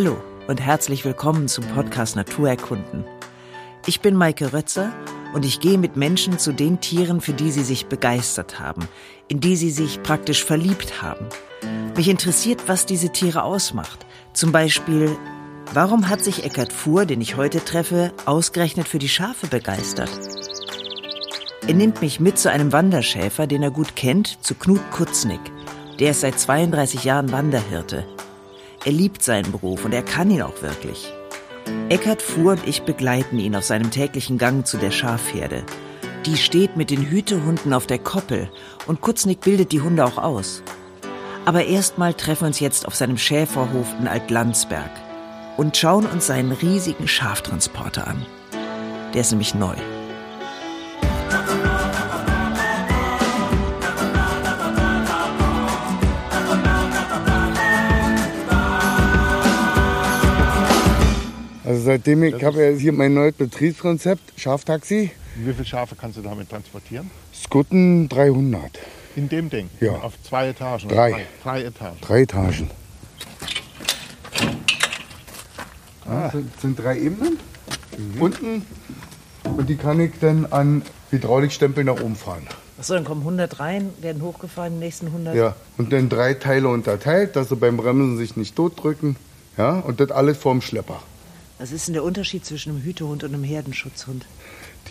Hallo und herzlich willkommen zum Podcast Naturerkunden. Ich bin Maike Rötzer und ich gehe mit Menschen zu den Tieren, für die sie sich begeistert haben, in die sie sich praktisch verliebt haben. Mich interessiert, was diese Tiere ausmacht. Zum Beispiel, warum hat sich Eckart Fuhr, den ich heute treffe, ausgerechnet für die Schafe begeistert? Er nimmt mich mit zu einem Wanderschäfer, den er gut kennt, zu Knut Kutznick. Der ist seit 32 Jahren Wanderhirte. Er liebt seinen Beruf und er kann ihn auch wirklich. Eckart Fuhr und ich begleiten ihn auf seinem täglichen Gang zu der Schafherde. Die steht mit den Hütehunden auf der Koppel und Kutznick bildet die Hunde auch aus. Aber erstmal treffen wir uns jetzt auf seinem Schäferhof in Altlandsberg und schauen uns seinen riesigen Schaftransporter an. Der ist nämlich neu. Also seitdem ich habe hier mein neues Betriebskonzept, Schaftaxi. Wie viele Schafe kannst du damit transportieren? Skutten 300. In dem Ding? Ja. Auf zwei Etagen? Drei. Drei, drei Etagen. Drei Etagen. Das sind, sind drei Ebenen. Unten. Und die kann ich dann an Hydraulikstempel nach oben fahren. Achso, dann kommen 100 rein, werden hochgefahren, die nächsten 100. Ja. Und dann drei Teile unterteilt, dass sie beim Bremsen sich nicht totdrücken. Ja. Und das alles vorm Schlepper. Was ist denn der Unterschied zwischen einem Hütehund und einem Herdenschutzhund?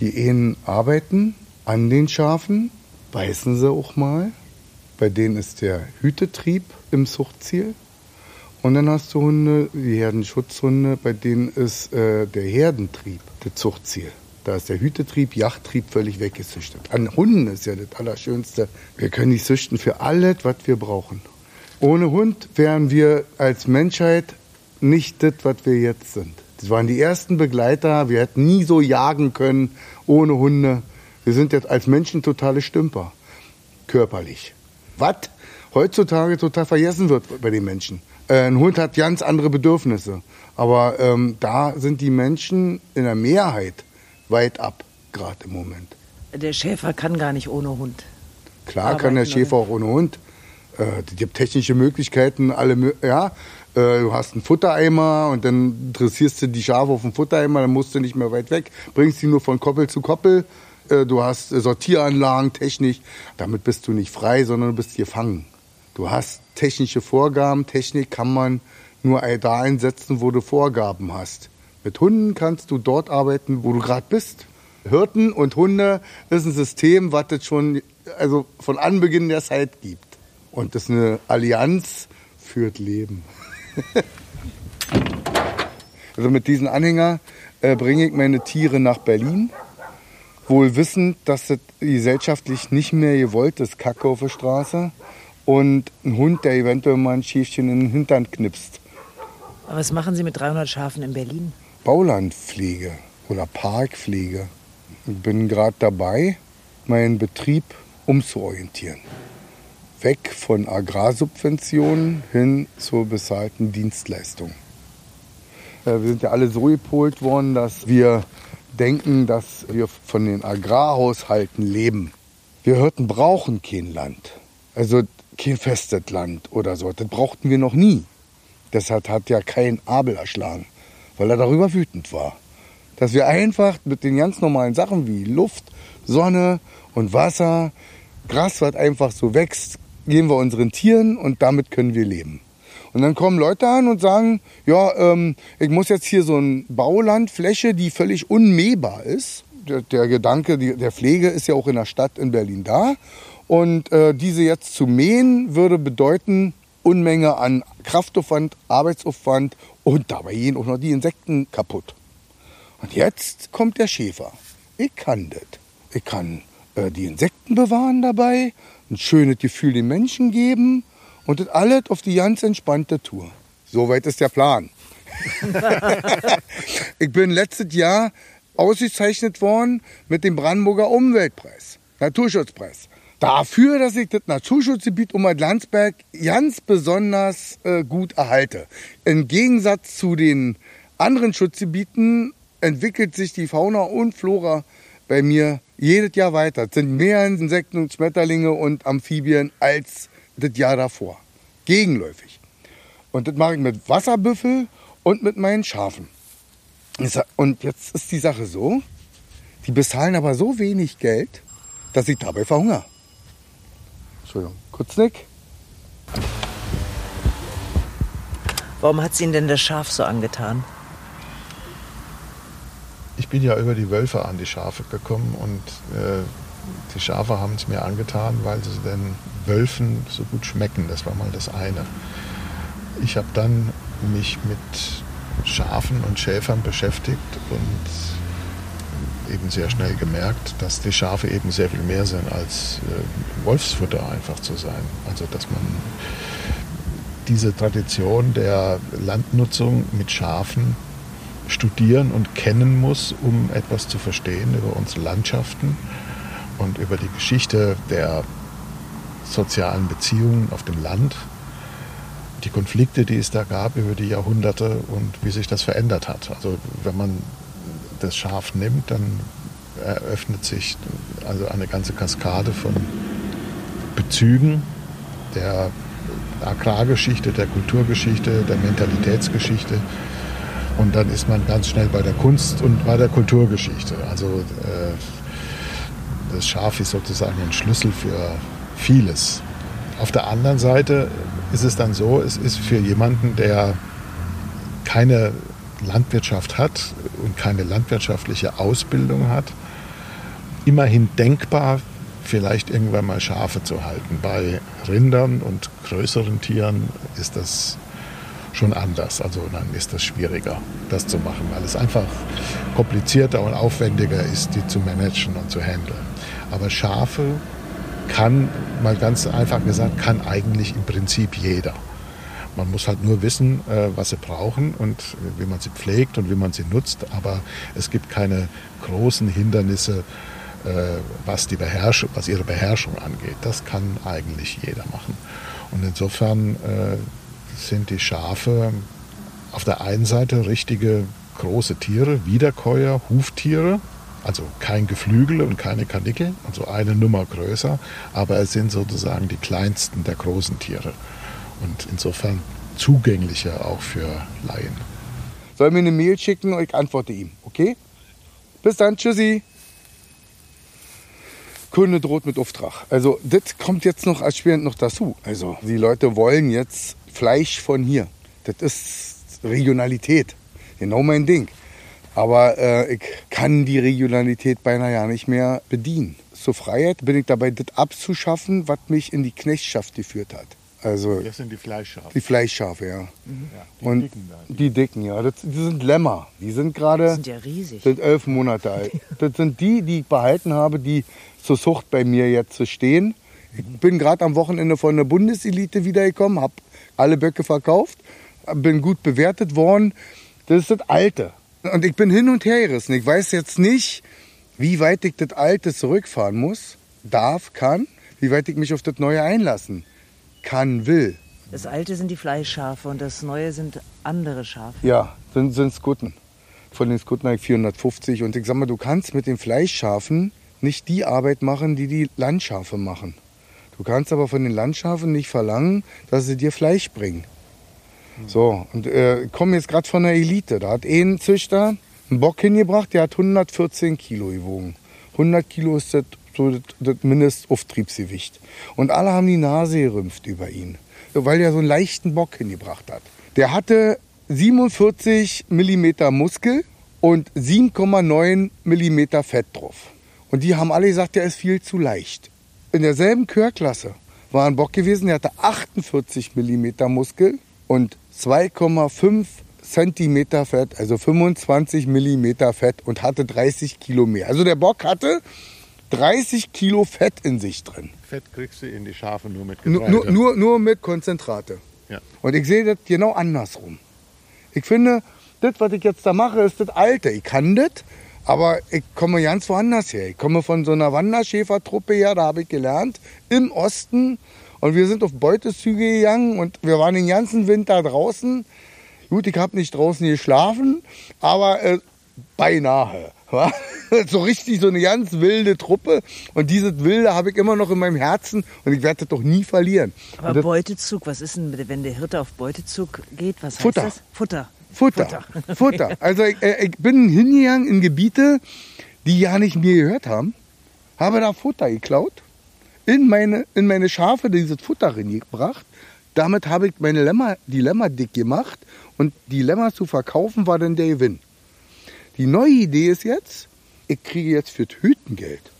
Die Ehen arbeiten an den Schafen, beißen sie auch mal. Bei denen ist der Hütetrieb im Zuchtziel. Und dann hast du Hunde, die Herdenschutzhunde, bei denen ist äh, der Herdentrieb das Zuchtziel. Da ist der Hütetrieb, Jachttrieb völlig weggezüchtet. An Hunden ist ja das Allerschönste. Wir können die züchten für alles, was wir brauchen. Ohne Hund wären wir als Menschheit nicht das, was wir jetzt sind. Das waren die ersten Begleiter. Wir hätten nie so jagen können ohne Hunde. Wir sind jetzt als Menschen totale Stümper. Körperlich. Was heutzutage total vergessen wird bei den Menschen. Äh, ein Hund hat ganz andere Bedürfnisse. Aber ähm, da sind die Menschen in der Mehrheit weit ab, gerade im Moment. Der Schäfer kann gar nicht ohne Hund. Klar kann der Arbeiten, Schäfer auch ohne Hund. Äh, es gibt technische Möglichkeiten, alle, ja. Äh, du hast einen Futtereimer und dann dressierst du die Schafe auf den Futtereimer, dann musst du nicht mehr weit weg, bringst die nur von Koppel zu Koppel. Äh, du hast äh, Sortieranlagen, Technik. Damit bist du nicht frei, sondern du bist gefangen. Du hast technische Vorgaben. Technik kann man nur da einsetzen, wo du Vorgaben hast. Mit Hunden kannst du dort arbeiten, wo du gerade bist. Hirten und Hunde ist ein System, was es schon also von Anbeginn der Zeit gibt. Und das ist eine Allianz führt Leben. also mit diesem Anhänger äh, bringe ich meine Tiere nach Berlin, wohl wissend, dass das gesellschaftlich nicht mehr gewollt ist, Kacke auf der Straße. Und ein Hund, der eventuell mal ein Schäfchen in den Hintern knipst. Aber was machen Sie mit 300 Schafen in Berlin? Baulandpflege oder Parkpflege. Ich bin gerade dabei, meinen Betrieb umzuorientieren. Weg von Agrarsubventionen hin zur bezahlten Dienstleistung. Äh, Wir sind ja alle so gepolt worden, dass wir denken, dass wir von den Agrarhaushalten leben. Wir Hirten brauchen kein Land. Also kein festes Land oder so. Das brauchten wir noch nie. Deshalb hat ja kein Abel erschlagen, weil er darüber wütend war. Dass wir einfach mit den ganz normalen Sachen wie Luft, Sonne und Wasser, Gras, was einfach so wächst, geben wir unseren Tieren und damit können wir leben. Und dann kommen Leute an und sagen, ja, ähm, ich muss jetzt hier so eine Baulandfläche, die völlig unmähbar ist. Der, der Gedanke die, der Pflege ist ja auch in der Stadt in Berlin da. Und äh, diese jetzt zu mähen, würde bedeuten, Unmenge an Kraftaufwand, Arbeitsaufwand und dabei gehen auch noch die Insekten kaputt. Und jetzt kommt der Schäfer. Ich kann das. Ich kann äh, die Insekten bewahren dabei, ein schönes Gefühl den Menschen geben und das alles auf die ganz entspannte Tour. Soweit ist der Plan. ich bin letztes Jahr ausgezeichnet worden mit dem Brandenburger Umweltpreis, Naturschutzpreis. Dafür, dass ich das Naturschutzgebiet um Landsberg ganz besonders äh, gut erhalte. Im Gegensatz zu den anderen Schutzgebieten entwickelt sich die Fauna und Flora bei mir jedes Jahr weiter. Es sind mehr Insekten und Schmetterlinge und Amphibien als das Jahr davor. Gegenläufig. Und das mache ich mit Wasserbüffel und mit meinen Schafen. Und jetzt ist die Sache so, die bezahlen aber so wenig Geld, dass ich dabei verhungere. Entschuldigung, Kurznick. Warum hat sie Ihnen denn das Schaf so angetan? Ich bin ja über die Wölfe an die Schafe gekommen und äh, die Schafe haben es mir angetan, weil sie den Wölfen so gut schmecken. Das war mal das eine. Ich habe dann mich mit Schafen und Schäfern beschäftigt und eben sehr schnell gemerkt, dass die Schafe eben sehr viel mehr sind als äh, Wolfsfutter einfach zu sein. Also dass man diese Tradition der Landnutzung mit Schafen studieren und kennen muss, um etwas zu verstehen über unsere Landschaften und über die Geschichte der sozialen Beziehungen auf dem Land, die Konflikte, die es da gab über die Jahrhunderte und wie sich das verändert hat. Also wenn man das Schaf nimmt, dann eröffnet sich also eine ganze Kaskade von Bezügen der Agrargeschichte, der Kulturgeschichte, der Mentalitätsgeschichte. Und dann ist man ganz schnell bei der Kunst und bei der Kulturgeschichte. Also äh, das Schaf ist sozusagen ein Schlüssel für vieles. Auf der anderen Seite ist es dann so, es ist für jemanden, der keine Landwirtschaft hat und keine landwirtschaftliche Ausbildung hat, immerhin denkbar, vielleicht irgendwann mal Schafe zu halten. Bei Rindern und größeren Tieren ist das schon anders. Also dann ist das schwieriger, das zu machen, weil es einfach komplizierter und aufwendiger ist, die zu managen und zu handeln. Aber Schafe kann, mal ganz einfach gesagt, kann eigentlich im Prinzip jeder. Man muss halt nur wissen, äh, was sie brauchen und wie man sie pflegt und wie man sie nutzt. Aber es gibt keine großen Hindernisse, äh, was, die Beherrschung, was ihre Beherrschung angeht. Das kann eigentlich jeder machen. Und insofern äh, sind die Schafe auf der einen Seite richtige große Tiere, Wiederkäuer, Huftiere, also kein Geflügel und keine Kanickel, also eine Nummer größer, aber es sind sozusagen die kleinsten der großen Tiere und insofern zugänglicher auch für Laien. Soll mir eine Mail schicken und ich antworte ihm, okay? Bis dann, tschüssi. Kunde droht mit Auftrag. Also das kommt jetzt noch als noch dazu. Also die Leute wollen jetzt Fleisch von hier. Das ist Regionalität. Genau mein Ding. Aber äh, ich kann die Regionalität beinahe ja nicht mehr bedienen. Zur Freiheit bin ich dabei, das abzuschaffen, was mich in die Knechtschaft geführt hat. Also Das sind die Fleischschafe. die Fleischschafe, ja. Ja, die Und dicken da. die dicken, ja. Das, die sind Lämmer. Die sind gerade Die sind ja riesig. sind elf Monate alt. Das sind die, die ich behalten habe, die zur Zucht bei mir jetzt zu stehen. Ich bin gerade am Wochenende von der Bundeselite wiedergekommen, habe alle Böcke verkauft, bin gut bewertet worden. Das ist das Alte. Und ich bin hin und her gerissen. Ich weiß jetzt nicht, wie weit ich das Alte zurückfahren muss, darf, kann, wie weit ich mich auf das Neue einlassen kann, will. Das alte sind die Fleischschafe und das neue sind andere Schafe. Ja, sind, sind Skutten. Von den Skutten habe ich 450. Und ich sag mal, du kannst mit den Fleischschafen nicht die Arbeit machen, die die Landschafe machen. Du kannst aber von den Landschafen nicht verlangen, dass sie dir Fleisch bringen. So, und äh, ich komme jetzt gerade von der Elite. Da hat ein Züchter einen Bock hingebracht, der hat 114 Kilo gewogen. 100 Kilo ist das, das Mindestauftriebsgewicht. Und alle haben die Nase gerümpft über ihn, weil er so einen leichten Bock hingebracht hat. Der hatte 47 Millimeter Muskel und 7,9 Millimeter Fett drauf. Und die haben alle gesagt, der ist viel zu leicht. In derselben Chörklasse war ein Bock gewesen, der hatte 48 Millimeter Muskel und 2,5 Zentimeter Fett, also 25 Millimeter Fett und hatte 30 Kilo mehr. Also der Bock hatte 30 Kilo Fett in sich drin. Fett kriegst du in die Schafe nur mit Getreide. nur, nur, nur mit Konzentrate. Ja. Und ich sehe das genau andersrum. Ich finde, das, was ich jetzt da mache, ist das Alte. Ich kann das, aber ich komme ganz woanders her. Ich komme von so einer Wanderschäfertruppe her, da habe ich gelernt, im Osten. Und wir sind auf Beutezüge gegangen und wir waren den ganzen Winter draußen. Gut, ich habe nicht draußen geschlafen, aber äh, beinahe. so richtig so eine ganz wilde Truppe. Und dieses Wilde habe ich immer noch in meinem Herzen und ich werde das doch nie verlieren. Aber Beutezug, was ist denn, wenn der Hirte auf Beutezug geht? Was heißt Futter. das? Futter. Futter. Futter. Also ich, äh, ich bin hingegangen in Gebiete, die ja nicht mir gehört haben, habe da Futter geklaut, in meine, in meine Schafe dieses Futter reingebracht. Damit habe ich meine Lämmer, die Lämmer dick gemacht und die Lämmer zu verkaufen war dann der Gewinn. Die neue Idee ist jetzt, ich kriege jetzt für Hüten Geld.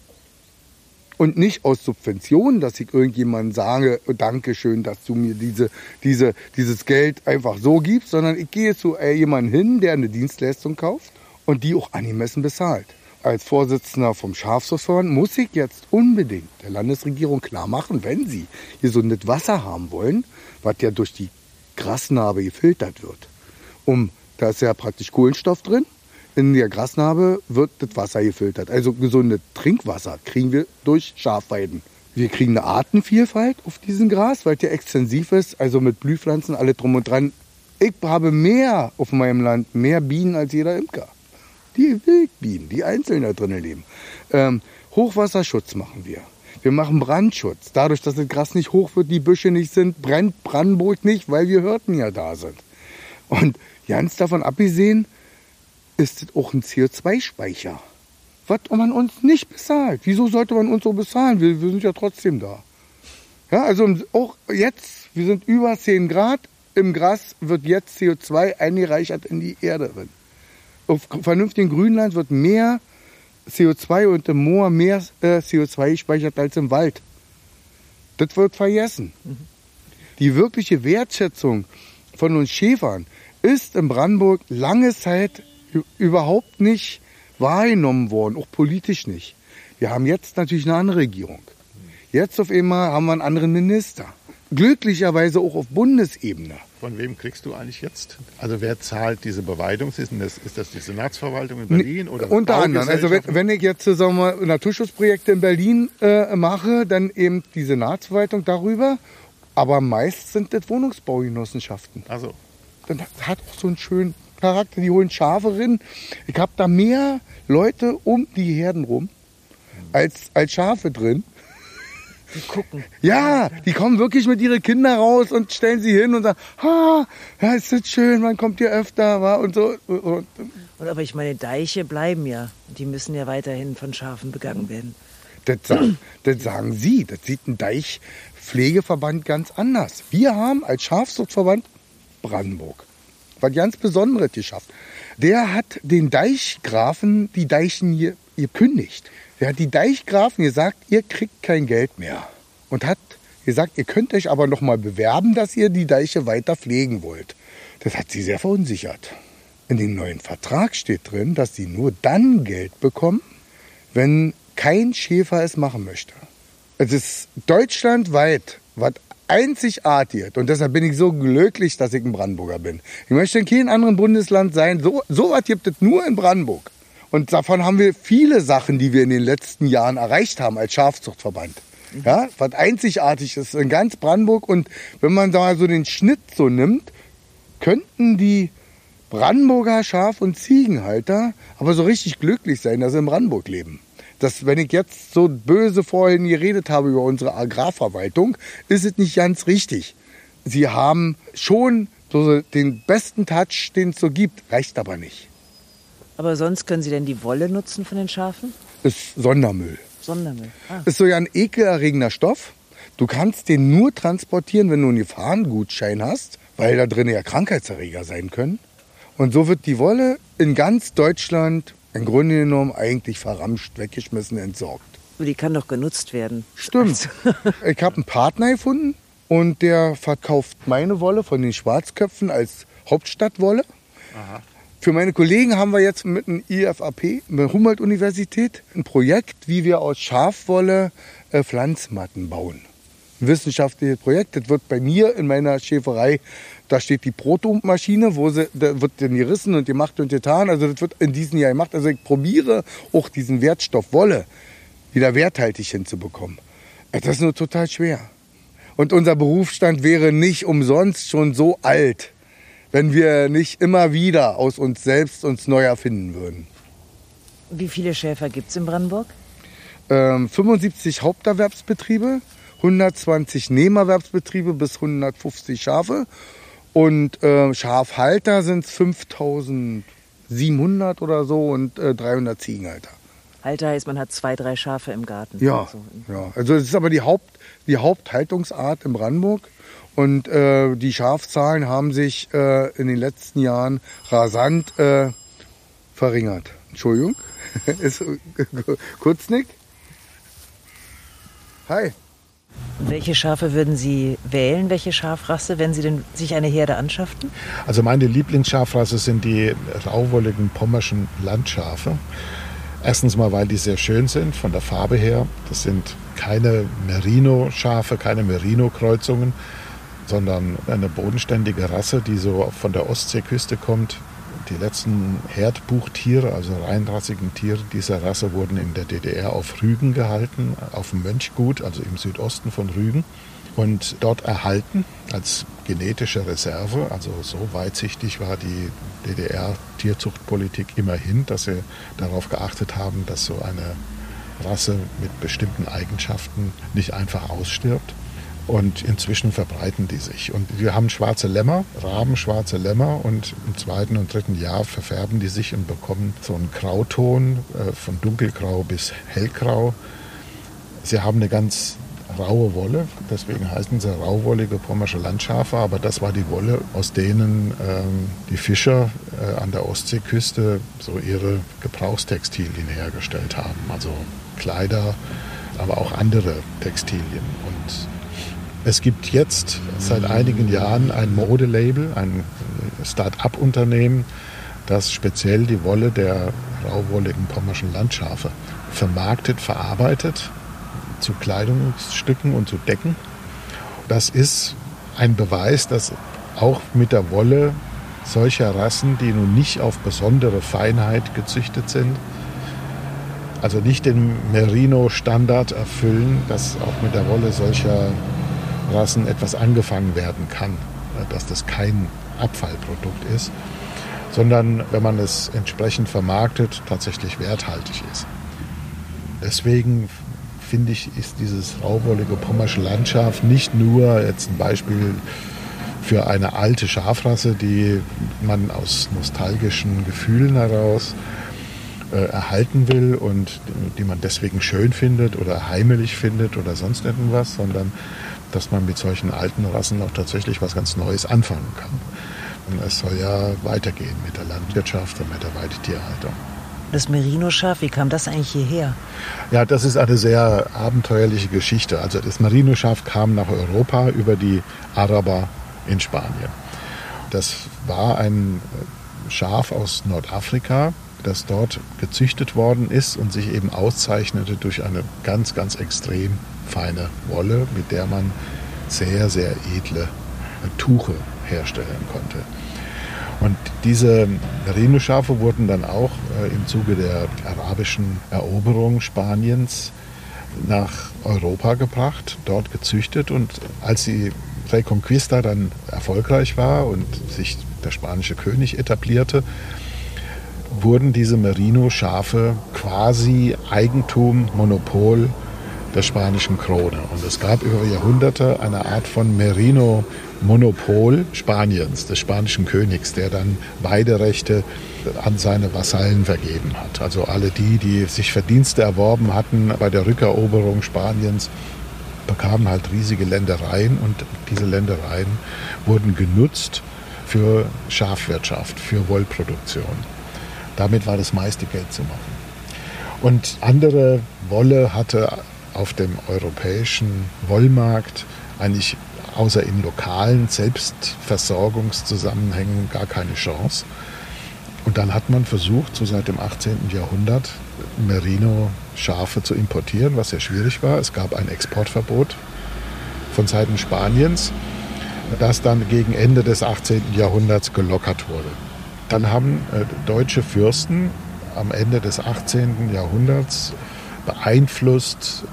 Und nicht aus Subventionen, dass ich irgendjemandem sage, oh, Dankeschön, dass du mir diese, diese, dieses Geld einfach so gibst, sondern ich gehe zu äh, jemandem hin, der eine Dienstleistung kauft und die auch angemessen bezahlt. Als Vorsitzender vom Schafschutzverband muss ich jetzt unbedingt der Landesregierung klar machen, wenn sie gesundes Wasser haben wollen, was ja durch die Grasnarbe gefiltert wird. Um, da ist ja praktisch Kohlenstoff drin in der Grasnarbe wird das Wasser gefiltert. Also gesundes Trinkwasser kriegen wir durch Schafweiden. Wir kriegen eine Artenvielfalt auf diesem Gras, weil ja extensiv ist, also mit Blühpflanzen, alle drum und dran. Ich habe mehr auf meinem Land, mehr Bienen als jeder Imker. Die Wildbienen, die einzeln da drinnen leben. Ähm, Hochwasserschutz machen wir. Wir machen Brandschutz. Dadurch, dass das Gras nicht hoch wird, die Büsche nicht sind, brennt Brandenburg nicht, weil wir Hürden ja da sind. Und ganz davon abgesehen, ist es auch ein CO2-Speicher. Was man uns nicht bezahlt. Wieso sollte man uns so bezahlen? Wir, wir sind ja trotzdem da. Ja, also auch jetzt, wir sind über 10 Grad, im Gras wird jetzt CO2 eingereichert in die Erde drin. Auf vernünftigen Grünland wird mehr CO2 und im Moor mehr äh, CO2 gespeichert als im Wald. Das wird vergessen. Mhm. Die wirkliche Wertschätzung von uns Schäfern ist in Brandenburg lange Zeit überhaupt nicht wahrgenommen worden, auch politisch nicht. Wir haben jetzt natürlich eine andere Regierung. Jetzt auf einmal haben wir einen anderen Minister. Glücklicherweise auch auf Bundesebene. Von wem kriegst du eigentlich jetzt? Also wer zahlt diese Beweidung? Ist das, ist das die Senatsverwaltung in Berlin? Oder Unter anderem. Also wenn, wenn, ich jetzt sagen wir, Naturschutzprojekte in Berlin äh, mache, dann eben die Senatsverwaltung darüber. Aber meist sind das Wohnungsbaugenossenschaften. Also. Dann hat auch so einen schönen Charakter, die holen Schafe rein. Ich habe da mehr Leute um die Herden rum als, als Schafe drin. Die gucken. Ja, die kommen wirklich mit ihren Kindern raus und stellen sie hin und sagen, ha, ja, ist das schön, man kommt hier öfter, wa? und so. Und, und aber ich meine, Deiche bleiben ja. Die müssen ja weiterhin von Schafen begangen werden. Das, das sagen Sie, das sieht ein Deichpflegeverband ganz anders. Wir haben als Schafzuchtverband Brandenburg was ganz Besonderes geschafft. Der hat den Deichgrafen die Deichen gekündigt. Der hat die Deichgrafen gesagt, ihr kriegt kein Geld mehr. Und hat gesagt, ihr könnt euch aber noch mal bewerben, dass ihr die Deiche weiter pflegen wollt. Das hat sie sehr verunsichert. In dem neuen Vertrag steht drin, dass sie nur dann Geld bekommen, wenn kein Schäfer es machen möchte. Es ist deutschlandweit, was einzigartig. Und deshalb bin ich so glücklich, dass ich ein Brandenburger bin. Ich möchte in keinem anderen Bundesland sein. So, so was gibt es nur in Brandenburg. Und davon haben wir viele Sachen, die wir in den letzten Jahren erreicht haben als Schafzuchtverband. Ja, was einzigartig ist in ganz Brandenburg. Und wenn man da so den Schnitt so nimmt, könnten die Brandenburger Schaf- und Ziegenhalter aber so richtig glücklich sein, dass sie in Brandenburg leben dass wenn ich jetzt so böse vorhin geredet habe über unsere Agrarverwaltung, ist es nicht ganz richtig. Sie haben schon so den besten Touch, den es so gibt, reicht aber nicht. Aber sonst können Sie denn die Wolle nutzen von den Schafen? Ist Sondermüll. Sondermüll. Ah. Ist so ja ein ekelerregender Stoff. Du kannst den nur transportieren, wenn du einen Gefahrengutschein hast, weil da drin ja Krankheitserreger sein können. Und so wird die Wolle in ganz Deutschland im Grunde genommen eigentlich verramscht, weggeschmissen, entsorgt. Aber die kann doch genutzt werden. Stimmt. ich habe einen Partner gefunden und der verkauft meine Wolle von den Schwarzköpfen als Hauptstadtwolle. Aha. Für meine Kollegen haben wir jetzt mit dem IFAP, mit der Humboldt-Universität, ein Projekt, wie wir aus Schafwolle äh, Pflanzmatten bauen. Ein wissenschaftliches Projekt. Das wird bei mir in meiner Schäferei da steht die Protomaschine, wo sie, da wird dann gerissen und gemacht und getan. Also das wird in diesem Jahr gemacht. Also ich probiere auch diesen Wertstoff Wolle wieder werthaltig hinzubekommen. Das ist nur total schwer. Und unser Berufsstand wäre nicht umsonst schon so alt, wenn wir nicht immer wieder aus uns selbst uns neu erfinden würden. Wie viele Schäfer gibt es in Brandenburg? Ähm, 75 Haupterwerbsbetriebe, 120 Nebenerwerbsbetriebe bis 150 Schafe Und äh, Schafhalter sind es 5700 oder so und äh, 300 Ziegenhalter. Halter heißt, man hat zwei, drei Schafe im Garten. Ja, So. ja. Also es ist aber die, Haupt, die Haupthaltungsart in Brandenburg. Und äh, die Schafzahlen haben sich äh, in den letzten Jahren rasant äh, verringert. Entschuldigung. ist Kurznick? Hi. Welche Schafe würden Sie wählen, welche Schafrasse, wenn Sie denn sich eine Herde anschafften? Also meine Lieblingsschafrasse sind die rauwolligen pommerschen Landschafe. Erstens mal, weil die sehr schön sind von der Farbe her. Das sind keine Merino-Schafe, keine Merino-Kreuzungen, sondern eine bodenständige Rasse, die so von der Ostseeküste kommt. Die letzten Herdbuchtiere, also reinrassigen Tiere dieser Rasse, wurden in der DDR auf Rügen gehalten, auf dem Mönchgut, also im Südosten von Rügen, und dort erhalten als genetische Reserve. Also so weitsichtig war die DDR-Tierzuchtpolitik immerhin, dass sie darauf geachtet haben, dass so eine Rasse mit bestimmten Eigenschaften nicht einfach ausstirbt. Und inzwischen verbreiten die sich. Und wir haben schwarze Lämmer, rabenschwarze Lämmer. Und im zweiten und dritten Jahr verfärben die sich und bekommen so einen Grauton äh, von dunkelgrau bis hellgrau. Sie haben eine ganz raue Wolle, deswegen heißen sie rauwollige pommersche Landschafe, aber das war die Wolle, aus denen ähm, die Fischer äh, an der Ostseeküste so ihre Gebrauchstextilien hergestellt haben, also Kleider, aber auch andere Textilien. Und es gibt jetzt seit einigen Jahren ein Modelabel, ein Start-up-Unternehmen, das speziell die Wolle der rauwolligen pommerschen Landschafe vermarktet, verarbeitet zu Kleidungsstücken und zu Decken. Das ist ein Beweis, dass auch mit der Wolle solcher Rassen, die nun nicht auf besondere Feinheit gezüchtet sind, also nicht den Merino-Standard erfüllen, dass auch mit der Wolle solcher Rassen etwas angefangen werden kann, dass das kein Abfallprodukt ist, sondern wenn man es entsprechend vermarktet, tatsächlich werthaltig ist. Deswegen finde ich, ist dieses rauwollige pommersche Landschaft nicht nur jetzt ein Beispiel für eine alte Schafrasse, die man aus nostalgischen Gefühlen heraus äh, erhalten will und die man deswegen schön findet oder heimelig findet oder sonst irgendwas, sondern dass man mit solchen alten Rassen auch tatsächlich was ganz Neues anfangen kann. Und es soll ja weitergehen mit der Landwirtschaft und mit der Weidetierhaltung. Das Merino-Schaf, wie kam das eigentlich hierher? Ja, das ist eine sehr abenteuerliche Geschichte. Also das Merino-Schaf kam nach Europa über die Araber in Spanien. Das war ein Schaf aus Nordafrika, das dort gezüchtet worden ist und sich eben auszeichnete durch eine ganz, ganz extrem feine Wolle, mit der man sehr, sehr edle Tuche herstellen konnte. Und diese Merino-Schafe wurden dann auch äh, im Zuge der arabischen Eroberung Spaniens nach Europa gebracht, dort gezüchtet und als die Reconquista dann erfolgreich war und sich der spanische König etablierte, wurden diese Merino-Schafe quasi Eigentum, Monopol der spanischen Krone. Und es gab über Jahrhunderte eine Art von Merino-Monopol Spaniens, des spanischen Königs, der dann Weiderechte an seine Vasallen vergeben hat. Also alle die, die sich Verdienste erworben hatten bei der Rückeroberung Spaniens, bekamen halt riesige Ländereien und diese Ländereien wurden genutzt für Schafwirtschaft, für Wollproduktion. Damit war das meiste Geld zu machen. Und andere Wolle hatte auf dem europäischen Wollmarkt eigentlich außer in lokalen Selbstversorgungszusammenhängen gar keine Chance. Und dann hat man versucht, so seit dem 18. Jahrhundert Merino-Schafe zu importieren, was sehr schwierig war. Es gab ein Exportverbot von Seiten Spaniens, das dann gegen Ende des 18. Jahrhunderts gelockert wurde. Dann haben äh, deutsche Fürsten am Ende des 18. Jahrhunderts beeinflusst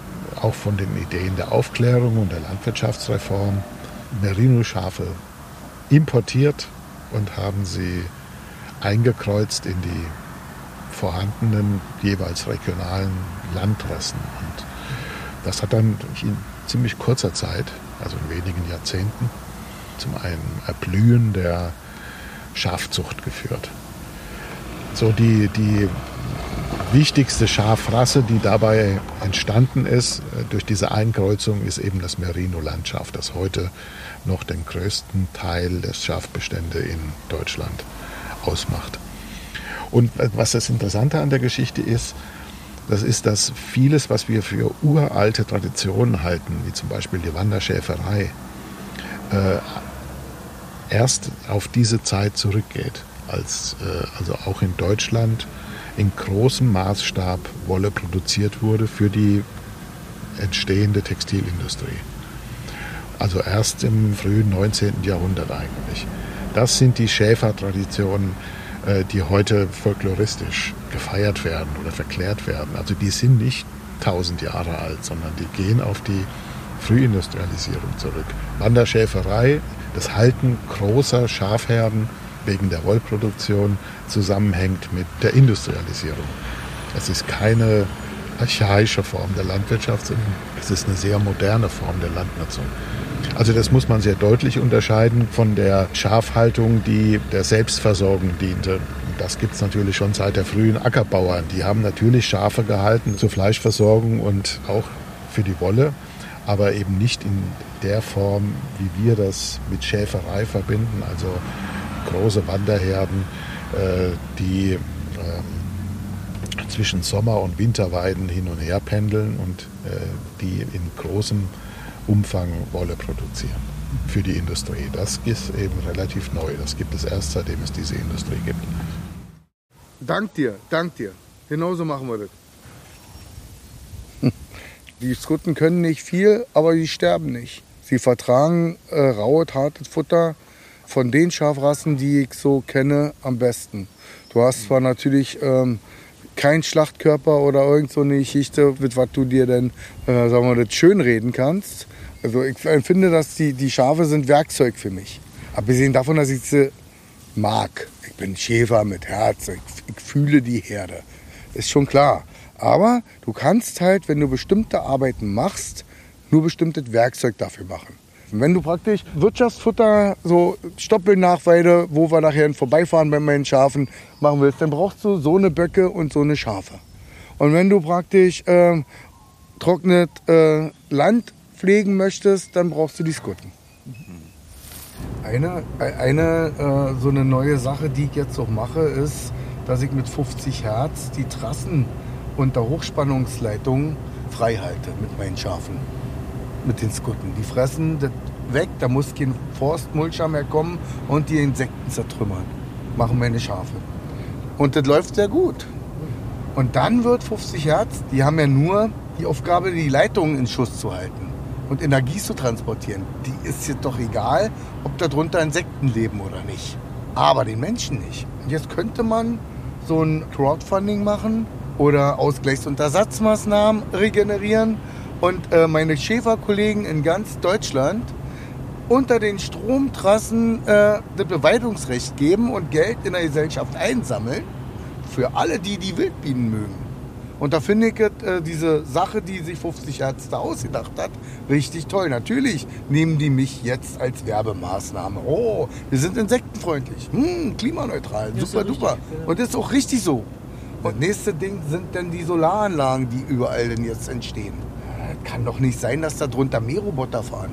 auch von den Ideen der Aufklärung und der Landwirtschaftsreform Merino-Schafe importiert und haben sie eingekreuzt in die vorhandenen jeweils regionalen Landrassen. Und das hat dann in ziemlich kurzer Zeit, also in wenigen Jahrzehnten, zum einen Erblühen der Schafzucht geführt. So die, die wichtigste Schafrasse, die dabei entstanden ist äh, durch diese Einkreuzung, ist eben das Merino-Landschaf, das heute noch den größten Teil der Schafbestände in Deutschland ausmacht. Und äh, was das Interessante an der Geschichte ist, das ist, dass vieles, was wir für uralte Traditionen halten, wie zum Beispiel die Wanderschäferei, äh, erst auf diese Zeit zurückgeht, als äh, also auch in Deutschland in großem Maßstab Wolle produziert wurde für die entstehende Textilindustrie. Also erst im frühen 19. Jahrhundert eigentlich. Das sind die Schäfertraditionen, äh, die heute folkloristisch gefeiert werden oder verklärt werden. Also die sind nicht tausend Jahre alt, sondern die gehen auf die Frühindustrialisierung zurück. Wanderschäferei, das Halten großer Schafherden wegen der Wollproduktion zusammenhängt mit der Industrialisierung. Es ist keine archaische Form der Landwirtschaft, sondern es ist eine sehr moderne Form der Landnutzung. Also das muss man sehr deutlich unterscheiden von der Schafhaltung, die der Selbstversorgung diente. Das gibt es natürlich schon seit der frühen Ackerbauern. Die haben natürlich Schafe gehalten zur Fleischversorgung und auch für die Wolle, aber eben nicht in der Form, wie wir das mit Schäferei verbinden, also große Wanderherden, äh, die ähm, zwischen Sommer- und Winterweiden hin und her pendeln und äh, die in großem Umfang Wolle produzieren für die Industrie. Das ist eben relativ neu. Das gibt es erst seitdem es diese Industrie gibt. Dank dir, dank dir. Genauso machen wir das. Die Skutten können nicht viel, aber sie sterben nicht. Sie vertragen äh, raues, hartes Futter von den Schafrassen, die ich so kenne, am besten. Du hast zwar natürlich ähm, keinen Schlachtkörper oder irgend so eine Geschichte, mit was du dir denn, äh, sagen wir, das schönreden kannst. Also ich empfinde, dass die, die Schafe sind Werkzeug für mich. Abgesehen davon, dass ich sie mag. Ich bin Schäfer mit Herz. Ich, ich fühle die Herde. Ist schon klar. Aber du kannst halt, wenn du bestimmte Arbeiten machst, nur bestimmtes Werkzeug dafür machen. Wenn du praktisch Wirtschaftsfutter, so Stoppelnachweide, wo wir nachher vorbeifahren bei meinen Schafen, machen willst, dann brauchst du so eine Böcke und so eine Schafe. Und wenn du praktisch äh, trocknet äh, Land pflegen möchtest, dann brauchst du die Skutten. Eine, eine äh, so eine neue Sache, die ich jetzt auch mache, ist, dass ich mit 50 Hertz die Trassen unter Hochspannungsleitungen frei halte mit meinen Schafen, mit den Skutten. Die fressen das weg, da muss kein Forstmulcher mehr kommen und die Insekten zertrümmern. Machen meine Schafe. Und das läuft sehr gut. Und dann wird 50 Hertz, die haben ja nur die Aufgabe, die Leitungen in Schuss zu halten und Energie zu transportieren, die ist jetzt doch egal, ob darunter Insekten leben oder nicht. Aber den Menschen nicht. Und jetzt könnte man so ein Crowdfunding machen oder Ausgleichs- und Ersatzmaßnahmen regenerieren und äh, meine Schäferkollegen in ganz Deutschland unter den Stromtrassen äh, das Beweidungsrecht geben und Geld in der Gesellschaft einsammeln für alle, die die Wildbienen mögen. Und da finde ich äh, diese Sache, die sich 50 Hertz da ausgedacht hat, richtig toll. Natürlich nehmen die mich jetzt als Werbemaßnahme. Oh, wir sind insektenfreundlich, hm, klimaneutral, ja, super duper. Richtig, Und das ist auch richtig so. Und nächste Ding sind dann die Solaranlagen, die überall denn jetzt entstehen. Das kann doch nicht sein, dass da drunter Mähroboter fahren.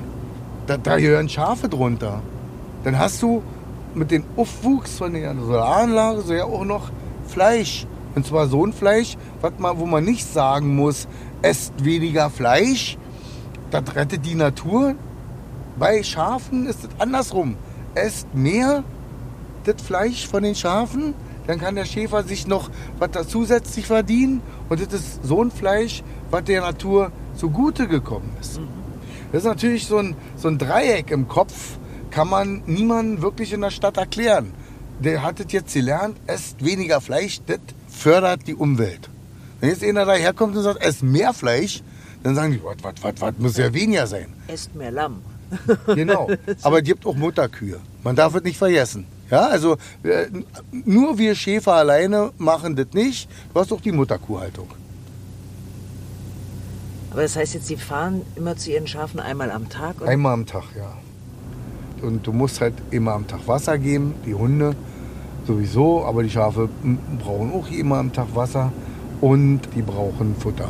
Da, da gehören Schafe drunter. Dann hast du mit dem Aufwuchs von der Solaranlage so ja auch noch Fleisch. Und zwar so ein Fleisch, man, wo man nicht sagen muss, esst weniger Fleisch, das rettet die Natur. Bei Schafen ist es andersrum. Esst mehr das Fleisch von den Schafen, dann kann der Schäfer sich noch was da zusätzlich verdienen. Und das ist so ein Fleisch, was der Natur zugute gekommen ist. Mhm. Das ist natürlich so ein, so ein Dreieck im Kopf, kann man niemandem wirklich in der Stadt erklären. Der hat es jetzt gelernt, esst weniger Fleisch, das fördert die Umwelt. Wenn jetzt einer daherkommt und sagt, esst mehr Fleisch, dann sagen die, was, was, was, was, muss ja weniger sein. Esst mehr Lamm. genau. Aber es gibt auch Mutterkühe. Man darf es nicht vergessen. Ja, also äh, nur wir Schäfer alleine machen das nicht. Du hast auch die Mutterkuhhaltung. Aber das heißt jetzt, Sie fahren immer zu Ihren Schafen einmal am Tag? Oder? Einmal am Tag, ja. und du musst halt immer am Tag Wasser geben, die Hunde sowieso, aber die Schafe brauchen auch immer am Tag Wasser und die brauchen Futter.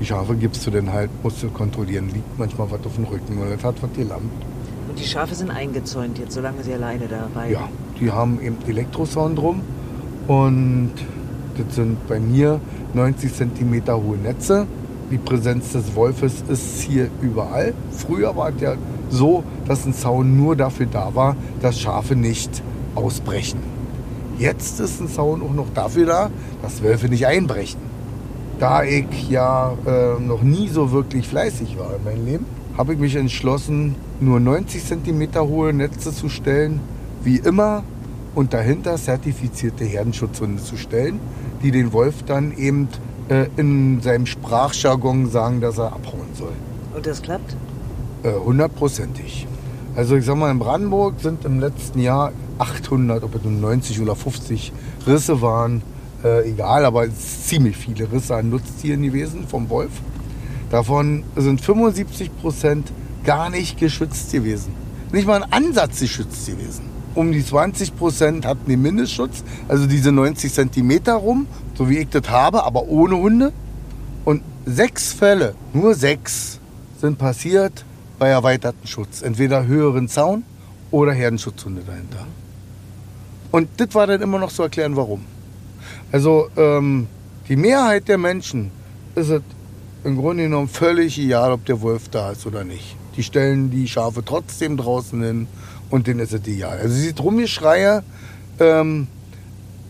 Die Schafe gibst du dann halt, musst du kontrollieren, liegt manchmal was auf dem Rücken oder das hat was gelammt. Und die Schafe sind eingezäunt jetzt, solange sie alleine da rein. Ja, die haben eben Elektrosound drum und das sind bei mir 90 cm hohe Netze. Die Präsenz des Wolfes ist hier überall. Früher war es ja so, dass ein Zaun nur dafür da war, dass Schafe nicht ausbrechen. Jetzt ist ein Zaun auch noch dafür da, dass Wölfe nicht einbrechen. Da ich ja äh, noch nie so wirklich fleißig war in meinem Leben, habe ich mich entschlossen, nur 90 cm hohe Netze zu stellen, wie immer, und dahinter zertifizierte Herdenschutzhunde zu stellen, die den Wolf dann eben äh, in seinem Sprachjargon sagen, dass er abhauen soll. Und das klappt? Äh, hundertprozentig. also ich sag mal, in Brandenburg sind im letzten Jahr 800, ob es nun 90 oder 50 Risse waren, äh, egal, aber ziemlich viele Risse an Nutztieren gewesen vom Wolf. Davon sind 75 Prozent gar nicht geschützt gewesen. Nicht mal ein Ansatz geschützt gewesen. Um die 20 Prozent hatten den Mindestschutz, also diese 90 Zentimeter rum, so wie ich das habe, aber ohne Hunde. Und sechs Fälle, nur sechs, sind passiert bei erweiterten Schutz. Entweder höheren Zaun oder Herdenschutzhunde dahinter. Und das war dann immer noch zu erklären, warum. Also ähm, die Mehrheit der Menschen ist es im Grunde genommen völlig egal, ob der Wolf da ist oder nicht. Die stellen die Schafe trotzdem draußen hin und denen ist es egal. Also dieses Rumgeschreie ähm,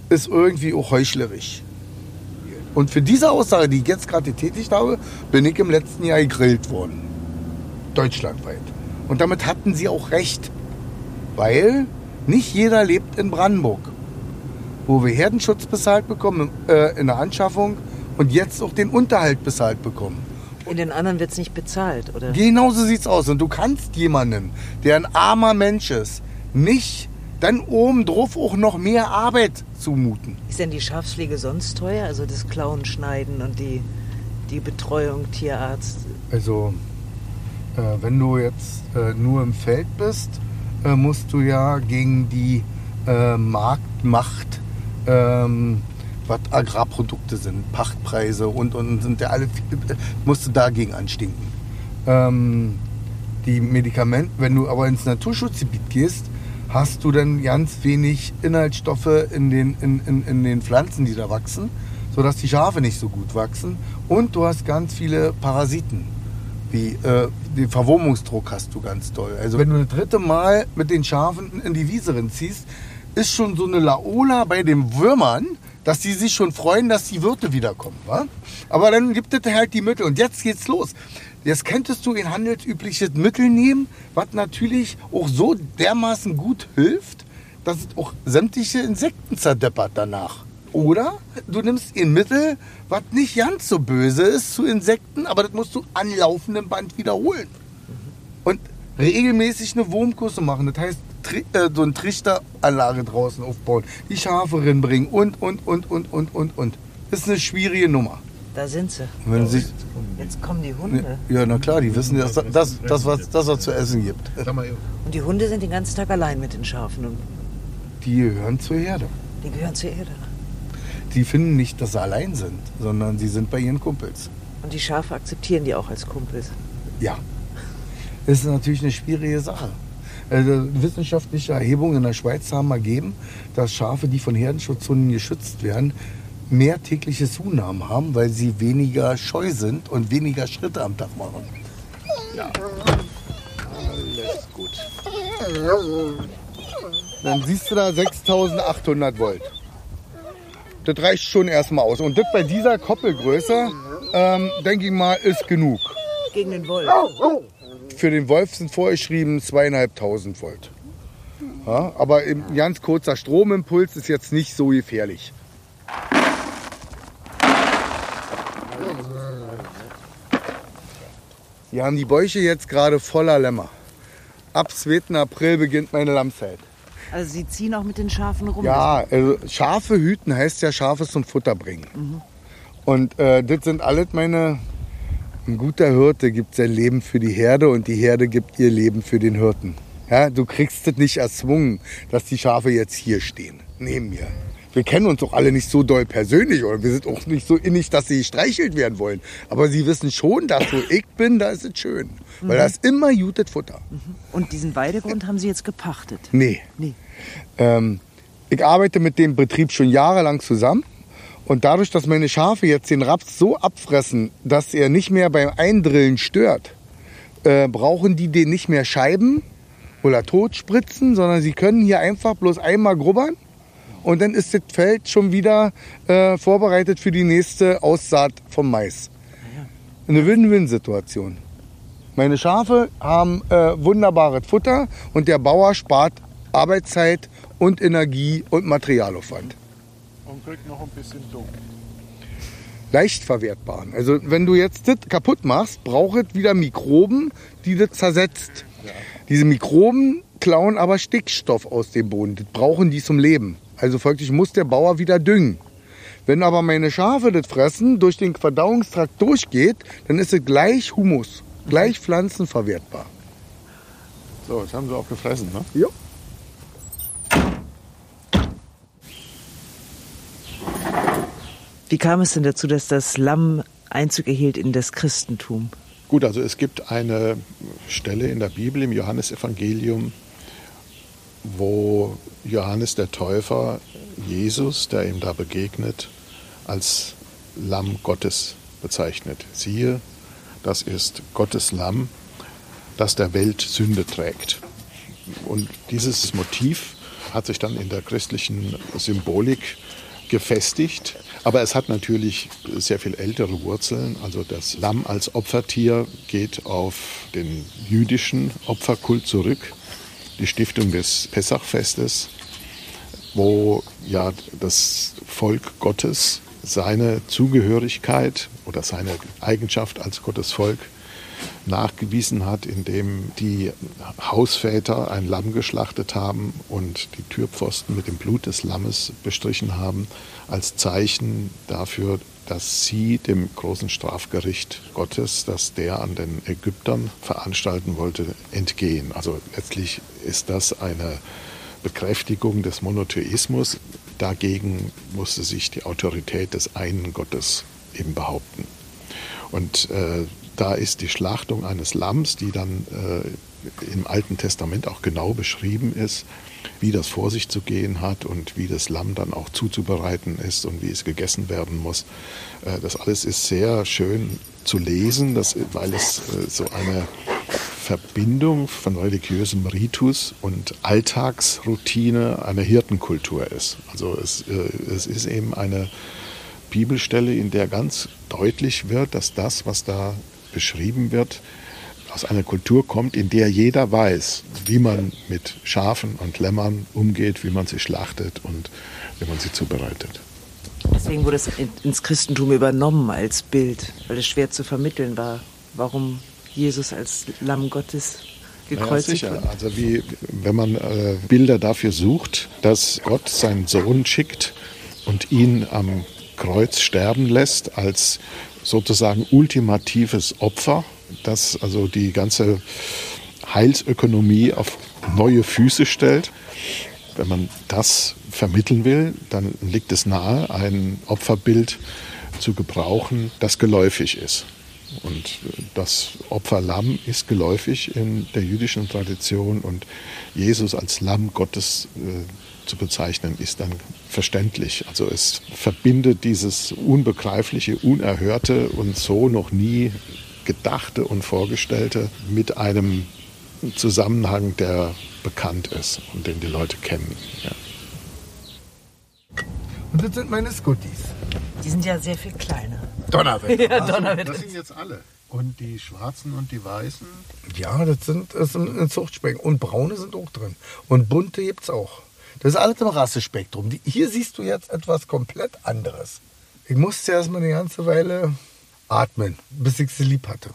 ist irgendwie auch heuchlerisch. Und für diese Aussage, die ich jetzt gerade getätigt habe, bin ich im letzten Jahr gegrillt worden. Deutschlandweit. Und damit hatten sie auch recht. Weil nicht jeder lebt in Brandenburg, wo wir Herdenschutz bezahlt bekommen äh, in der Anschaffung und jetzt auch den Unterhalt bezahlt bekommen. In den anderen wird es nicht bezahlt, oder? Genauso sieht's aus. Und du kannst jemanden, der ein armer Mensch ist, nicht dann oben drauf auch noch mehr Arbeit zumuten. Ist denn die Schafspflege sonst teuer? Also das Klauen, Schneiden und die, die Betreuung, Tierarzt? Also, äh, wenn du jetzt äh, nur im Feld bist, äh, musst du ja gegen die äh, Marktmacht ähm, was Agrarprodukte sind, Pachtpreise und, und sind ja alle, musst du dagegen anstinken. Ähm, die Medikamente, wenn du aber ins Naturschutzgebiet gehst, hast du dann ganz wenig Inhaltsstoffe in den, in, in, in den Pflanzen, die da wachsen, sodass die Schafe nicht so gut wachsen. Und du hast ganz viele Parasiten. Wie, äh, den Verwurmungsdruck hast du ganz doll. Also wenn du das dritte Mal mit den Schafen in die Wiese ziehst, ist schon so eine Laola bei den Würmern, dass die sich schon freuen, dass die Wirte wiederkommen. Wa? Aber dann gibt es halt die Mittel. Und jetzt geht's los. Jetzt könntest du ein handelsübliches Mittel nehmen, was natürlich auch so dermaßen gut hilft, dass es auch sämtliche Insekten zerdeppert danach. Oder du nimmst ein Mittel, was nicht ganz so böse ist zu Insekten, aber das musst du an laufendem Band wiederholen. Und regelmäßig eine Wurmkusse machen. Das heißt, äh, so eine Trichteranlage draußen aufbauen, die Schafe bringen und, und, und, und, und, und, und. Das ist eine schwierige Nummer. Da sind sie. Wenn sie Jetzt kommen die Hunde. ja, na klar, die wissen, dass das, das, was, das, was zu essen gibt. Und die Hunde sind den ganzen Tag allein mit den Schafen. Und Die gehören zur Herde. die gehören zur Erde. Die finden nicht, dass sie allein sind, sondern sie sind bei ihren Kumpels. Und die Schafe akzeptieren die auch als Kumpels. Ja. Das ist natürlich eine schwierige Sache. Also wissenschaftliche Erhebungen in der Schweiz haben ergeben, dass Schafe, die von Herdenschutzhunden geschützt werden, mehr tägliche Zunahmen haben, weil sie weniger scheu sind und weniger Schritte am Tag machen. Ja. Alles gut. Dann siehst du da 6800 Volt. Das reicht schon erstmal aus. Und das bei dieser Koppelgröße, ähm, denke ich mal, ist genug. Gegen den Wolf. Für den Wolf sind vorgeschrieben zweieinhalbtausend Volt. Ja, aber ein ganz kurzer Stromimpuls ist jetzt nicht so gefährlich. Wir haben die Bäuche jetzt gerade voller Lämmer. Ab 2. April beginnt meine Lammzeit. Also sie ziehen auch mit den Schafen rum. Ja, also Schafe hüten heißt ja Schafe zum Futter bringen. Und äh, das sind alles meine. Ein guter Hirte gibt sein Leben für die Herde und die Herde gibt ihr Leben für den Hirten. Ja, du kriegst es nicht erzwungen, dass die Schafe jetzt hier stehen, neben mir. Wir kennen uns doch alle nicht so doll persönlich oder wir sind auch nicht so innig, dass sie gestreichelt werden wollen. Aber sie wissen schon, dass wo ich bin, da ist es schön. Weil da ist immer gutes Futter. Und diesen Weidegrund haben Sie jetzt gepachtet? Nee. Nee. Ähm, ich arbeite mit dem Betrieb schon jahrelang zusammen. Und dadurch, dass meine Schafe jetzt den Raps so abfressen, dass er nicht mehr beim Eindrillen stört, äh, brauchen die den nicht mehr scheiben oder totspritzen, sondern sie können hier einfach bloß einmal grubbern und dann ist das Feld schon wieder äh, vorbereitet für die nächste Aussaat vom Mais. Eine Win-Win-Situation. Meine Schafe haben äh, wunderbares Futter und der Bauer spart Arbeitszeit und Energie und Materialaufwand. Und kriegt noch ein bisschen Dung. Leicht verwertbaren. Also wenn du jetzt das kaputt machst, braucht es wieder Mikroben, die das zersetzt. Diese Mikroben klauen aber Stickstoff aus dem Boden. Das brauchen die zum Leben. Also folglich muss der Bauer wieder düngen. Wenn aber meine Schafe das fressen, durch den Verdauungstrakt durchgeht, dann ist es gleich Humus, gleich pflanzenverwertbar. So, jetzt haben sie auch gefressen, ne? Ja. Wie kam es denn dazu, dass das Lamm Einzug erhielt in das Christentum? Gut, also es gibt eine Stelle in der Bibel im Johannesevangelium, wo Johannes der Täufer Jesus, der ihm da begegnet, als Lamm Gottes bezeichnet. Siehe, das ist Gottes Lamm, das der Welt Sünde trägt. Und dieses Motiv hat sich dann in der christlichen Symbolik gefestigt. Aber es hat natürlich sehr viel ältere Wurzeln. Also das Lamm als Opfertier geht auf den jüdischen Opferkult zurück. Die Stiftung des Pessachfestes, wo ja das Volk Gottes seine Zugehörigkeit oder seine Eigenschaft als Gottes Volk nachgewiesen hat, indem die Hausväter ein Lamm geschlachtet haben und die Türpfosten mit dem Blut des Lammes bestrichen haben, als Zeichen dafür, dass sie dem großen Strafgericht Gottes, das der an den Ägyptern veranstalten wollte, entgehen. Also letztlich ist das eine Bekräftigung des Monotheismus. Dagegen musste sich die Autorität des einen Gottes eben behaupten. Und äh, da ist die Schlachtung eines Lamms, die dann äh, im Alten Testament auch genau beschrieben ist, wie das vor sich zu gehen hat und wie das Lamm dann auch zuzubereiten ist und wie es gegessen werden muss. Äh, das alles ist sehr schön zu lesen, das, weil es äh, so eine Verbindung von religiösem Ritus und Alltagsroutine einer Hirtenkultur ist. Also es, äh, es ist eben eine Bibelstelle, in der ganz deutlich wird, dass das, was da beschrieben wird, aus einer Kultur kommt, in der jeder weiß, wie man mit Schafen und Lämmern umgeht, wie man sie schlachtet und wie man sie zubereitet. Deswegen wurde es ins Christentum übernommen als Bild, weil es schwer zu vermitteln war, warum Jesus als Lamm Gottes gekreuzigt ja, sicher. wird. Also wie, wenn man äh, Bilder dafür sucht, dass Gott seinen Sohn schickt und ihn am Kreuz sterben lässt als sozusagen ultimatives Opfer, das also die ganze Heilsökonomie auf neue Füße stellt. Wenn man das vermitteln will, dann liegt es nahe, ein Opferbild zu gebrauchen, das geläufig ist. Und das Opferlamm ist geläufig in der jüdischen Tradition und Jesus als Lamm Gottes äh, zu bezeichnen, ist dann verständlich. Also es verbindet dieses Unbegreifliche, Unerhörte und so noch nie Gedachte und Vorgestellte mit einem Zusammenhang, der bekannt ist und den die Leute kennen. Ja. Und das sind meine Scotties. Die sind ja sehr viel kleiner. Donnerwetter. Ja, Donnerwetter. Das sind jetzt alle. Und die schwarzen und die weißen? Ja, das sind, das sind ein Zuchtspektrum. Und braune sind auch drin. Und bunte gibt's auch. Das ist alles im Rassespektrum. Die, hier siehst du jetzt etwas komplett anderes. Ich musste erst mal eine ganze Weile atmen, bis ich sie lieb hatte.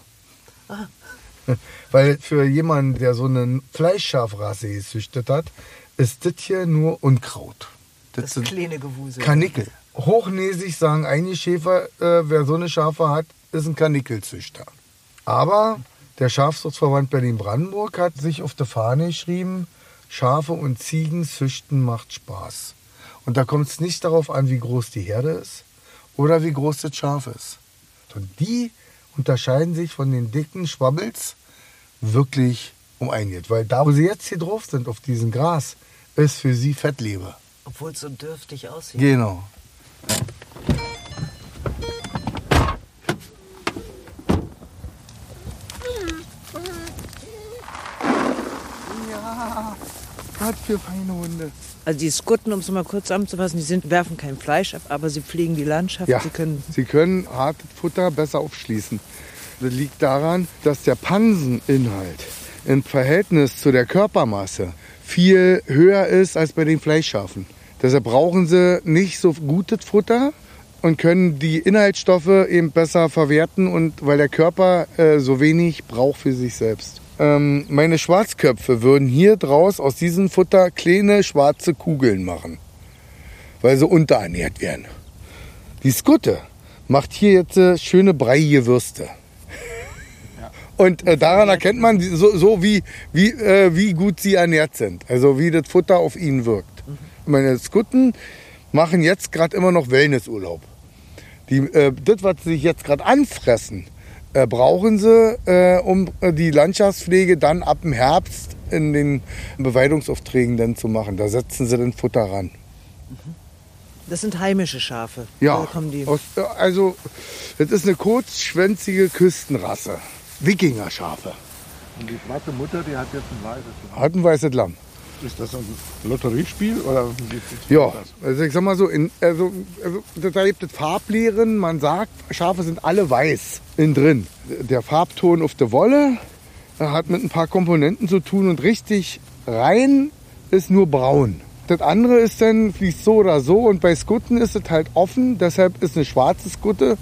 Weil für jemanden, der so eine Fleischschafrasse gezüchtet hat, ist das hier nur Unkraut. Das sind kleine Gewusel. Karnickel. Hochnäsig sagen einige Schäfer, äh, wer so eine Schafe hat, ist ein Karnickelzüchter. Aber Der Schafzuchtverband Berlin-Brandenburg hat sich auf der Fahne geschrieben, Schafe und Ziegen züchten macht Spaß. Und da kommt es nicht darauf an, wie groß die Herde ist oder wie groß das Schaf ist. Und die unterscheiden sich von den dicken Schwabbels wirklich um einiges. Weil da, wo sie jetzt hier drauf sind, auf diesem Gras, ist für sie Fettleber. Obwohl es so dürftig aussieht. Genau. Was für feine Hunde. Also die Skutten, um es mal kurz zusammenzufassen, die sind, werfen kein Fleisch ab, aber sie pflegen die Landschaft. Ja, Sie können sie können hartes Futter besser aufschließen. Das liegt daran, dass der Panseninhalt im Verhältnis zu der Körpermasse viel höher ist als bei den Fleischschafen. Deshalb brauchen sie nicht so gutes Futter und können die Inhaltsstoffe eben besser verwerten und weil der Körper äh, so wenig braucht für sich selbst. Ähm, meine Schwarzköpfe würden hier draus aus diesem Futter kleine schwarze Kugeln machen, weil sie unterernährt werden. Die Skutte macht hier jetzt äh, schöne breiige Würste. Und äh, daran erkennt man so, so wie, wie, äh, wie gut sie ernährt sind. Also wie das Futter auf ihnen wirkt. Meine Skutten machen jetzt gerade immer noch Wellnessurlaub. Die, äh, das, was sie sich jetzt gerade anfressen, äh, brauchen sie, äh, um äh, die Landschaftspflege dann ab dem Herbst in den Beweidungsaufträgen dann zu machen. Da setzen sie dann Futter ran. Das sind heimische Schafe. Ja, kommen die. aus, äh, also das ist eine kurzschwänzige Küstenrasse. Wikingerschafe. Und die schwarze Mutter, die hat jetzt ein weißes Lamm. Hat ein weißes Lamm. Ist das ein Lotteriespiel oder Ja, das? also ich sag mal so, in, also, also da gibt es Farblehren. Man sagt, Schafe sind alle weiß innen drin. Der Farbton auf der Wolle hat mit ein paar Komponenten zu tun und richtig rein ist nur braun. Das andere ist dann, fließt so oder so und bei Skutten ist es halt offen. Deshalb ist eine schwarze Skutte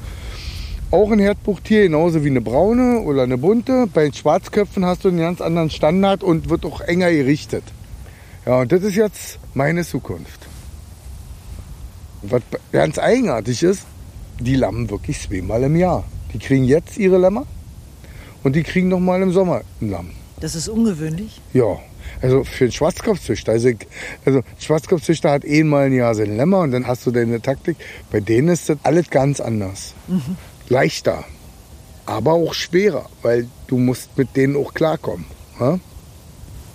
auch ein Herdbuchtier, genauso wie eine braune oder eine bunte. Bei Schwarzköpfen hast du einen ganz anderen Standard und wird auch enger gerichtet. Ja, und das ist jetzt meine Zukunft. Was ganz eigenartig ist, die lammen wirklich zweimal im Jahr. Die kriegen jetzt ihre Lämmer und die kriegen noch mal im Sommer ein Lamm. Das ist ungewöhnlich. Ja, also für einen Schwarzkopfzüchter. Also, also ein Schwarzkopfzüchter hat einmal im Jahr seine Lämmer und dann hast du deine Taktik. Bei denen ist das alles ganz anders. Leichter, aber auch schwerer, weil du musst mit denen auch klarkommen. Ja?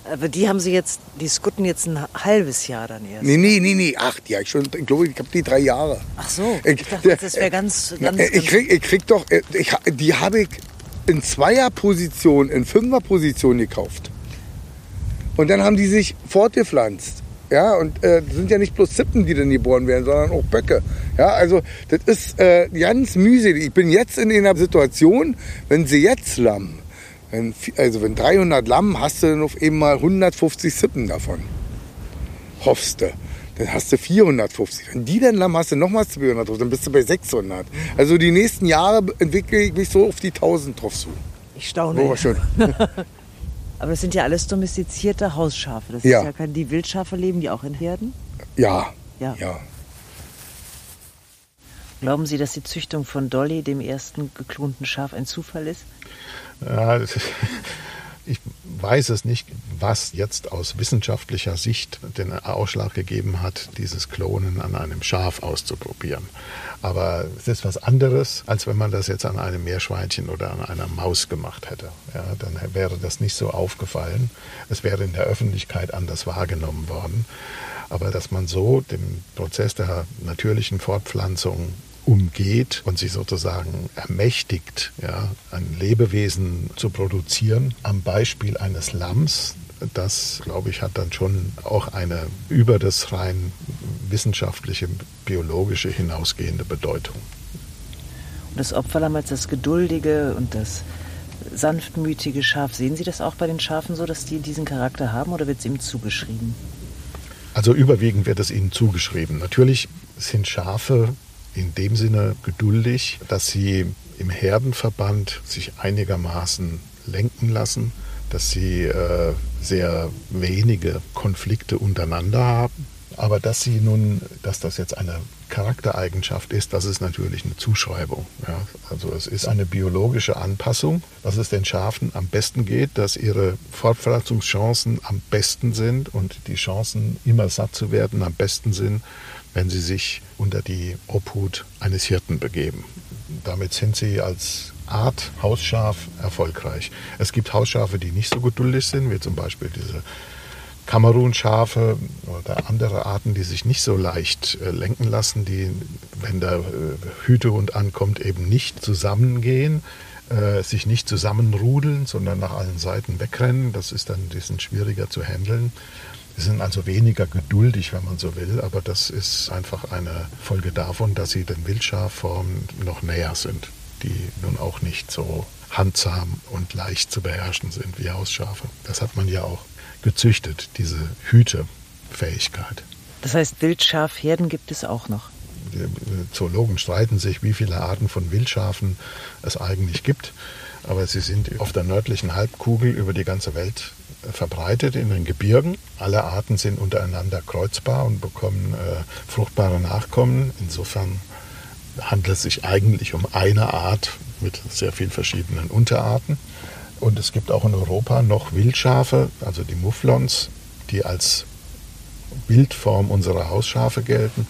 Aber die haben sie jetzt, die Skutten jetzt ein halbes Jahr dann erst. Nee, nee, nee, nee. Ach, die hab ich schon, ich glaube, ich habe die drei Jahre. Ach so, Ich- ich dachte, das wäre ganz, Na, ganz, äh, ich, ganz krieg, ich krieg doch, äh, ich, die habe ich in Zweierposition, in Fünferposition gekauft. Und dann haben die sich fortgepflanzt. Ja, und äh, das sind ja nicht bloß Zippen, die dann geboren werden, sondern auch Böcke. Ja, also das ist äh, ganz mühselig. Ich bin jetzt in einer Situation, wenn sie jetzt lammen, wenn, also wenn 300 Lamm, hast du dann auf eben mal 150 Zippen davon. Hoffst du. Dann hast du 450. Wenn die dann Lamm hast du nochmal 200 drauf, dann bist du bei 600. Also die nächsten Jahre entwickle ich mich so auf die 1000 drauf zu. ich staune. Oh, schön. Aber das sind ja alles domestizierte Hausschafe. Das Ja. ist ja kein, die Wildschafe leben die auch in Herden. Ja, Ja. ja. Glauben Sie, dass die Züchtung von Dolly, dem ersten geklonten Schaf, ein Zufall ist? Ja, ich weiß es nicht, was jetzt aus wissenschaftlicher Sicht den Ausschlag gegeben hat, dieses Klonen an einem Schaf auszuprobieren. Aber es ist was anderes, als wenn man das jetzt an einem Meerschweinchen oder an einer Maus gemacht hätte. Ja, dann wäre das nicht so aufgefallen. Es wäre in der Öffentlichkeit anders wahrgenommen worden. Aber dass man so den Prozess der natürlichen Fortpflanzung umgeht und sich sozusagen ermächtigt, ja, ein Lebewesen zu produzieren, am Beispiel eines Lamms, das, glaube ich, hat dann schon auch eine über das rein wissenschaftliche, biologische hinausgehende Bedeutung. Und das Opferlamm als das geduldige und das sanftmütige Schaf, sehen Sie das auch bei den Schafen so, dass die diesen Charakter haben oder wird es ihm zugeschrieben? Also überwiegend wird es ihnen zugeschrieben. Natürlich sind Schafe in dem Sinne geduldig, dass sie im Herdenverband sich einigermaßen lenken lassen, dass sie äh, sehr wenige Konflikte untereinander haben. Aber dass sie nun, dass das jetzt eine Charaktereigenschaft ist, das ist natürlich eine Zuschreibung. Ja. Also es ist eine biologische Anpassung, dass es den Schafen am besten geht, dass ihre Fortpflanzungschancen am besten sind und die Chancen, immer satt zu werden, am besten sind, wenn sie sich unter die Obhut eines Hirten begeben. Damit sind sie als Art Hausschaf erfolgreich. Es gibt Hausschafe, die nicht so geduldig sind, wie zum Beispiel diese Kamerun-Schafe oder andere Arten, die sich nicht so leicht äh, lenken lassen, die, wenn der äh, Hütehund ankommt, eben nicht zusammengehen, äh, sich nicht zusammenrudeln, sondern nach allen Seiten wegrennen. Das ist dann, die sind schwieriger zu handeln. Die sind also weniger geduldig, wenn man so will, aber das ist einfach eine Folge davon, dass sie den Wildschafformen noch näher sind, die nun auch nicht so handsam und leicht zu beherrschen sind wie Hausschafe. Das hat man ja auch gezüchtet, diese Hütefähigkeit. Das heißt, Wildschafherden gibt es auch noch? Die Zoologen streiten sich, wie viele Arten von Wildschafen es eigentlich gibt. Aber sie sind auf der nördlichen Halbkugel über die ganze Welt verbreitet in den Gebirgen. Alle Arten sind untereinander kreuzbar und bekommen äh, fruchtbare Nachkommen. Insofern handelt es sich eigentlich um eine Art mit sehr vielen verschiedenen Unterarten. Und es gibt auch in Europa noch Wildschafe, also die Mufflons, die als Wildform unserer Hausschafe gelten.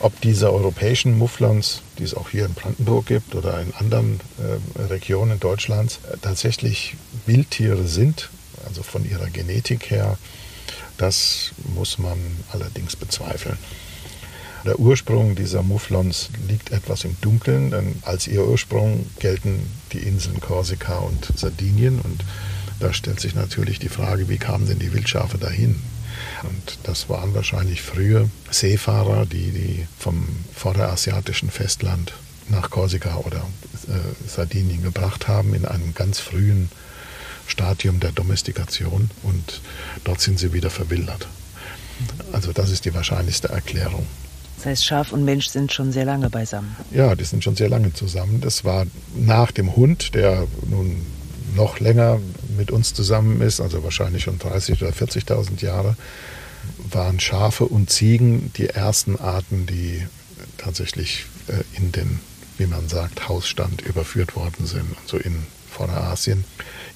Ob diese europäischen Mufflons, die es auch hier in Brandenburg gibt oder in anderen äh, Regionen Deutschlands, äh, tatsächlich Wildtiere sind, also von ihrer Genetik her, das muss man allerdings bezweifeln. Der Ursprung dieser Mufflons liegt etwas im Dunkeln, denn als ihr Ursprung gelten die Inseln Korsika und Sardinien und da stellt sich natürlich die Frage, wie kamen denn die Wildschafe dahin? Und das waren wahrscheinlich frühe Seefahrer, die, die vom vorderasiatischen Festland nach Korsika oder äh, Sardinien gebracht haben in einem ganz frühen Stadium der Domestikation und dort sind sie wieder verwildert. Also das ist die wahrscheinlichste Erklärung. Das heißt, Schaf und Mensch sind schon sehr lange beisammen. Ja, die sind schon sehr lange zusammen. Das war nach dem Hund, der nun noch länger mit uns zusammen ist, also wahrscheinlich schon 30.000 oder 40.000 Jahre, waren Schafe und Ziegen die ersten Arten, die tatsächlich äh, in den, wie man sagt, Hausstand überführt worden sind, also in Vorderasien,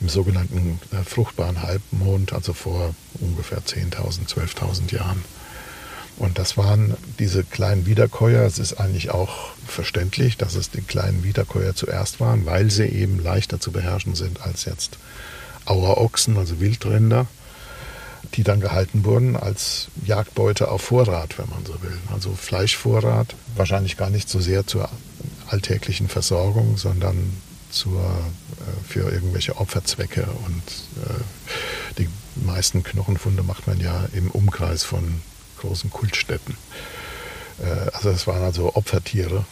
im sogenannten äh, fruchtbaren Halbmond, also vor ungefähr 10.000, 12.000 Jahren. Und das waren diese kleinen Wiederkäuer. Es ist eigentlich auch verständlich, dass es die kleinen Wiederkäuer zuerst waren, weil sie eben leichter zu beherrschen sind als jetzt Auerochsen, also Wildrinder, die dann gehalten wurden als Jagdbeute auf Vorrat, wenn man so will. Also Fleischvorrat, wahrscheinlich gar nicht so sehr zur alltäglichen Versorgung, sondern zur, äh, für irgendwelche Opferzwecke. Und äh, die meisten Knochenfunde macht man ja im Umkreis von großen Kultstätten. Äh, also es waren also Opfertiere,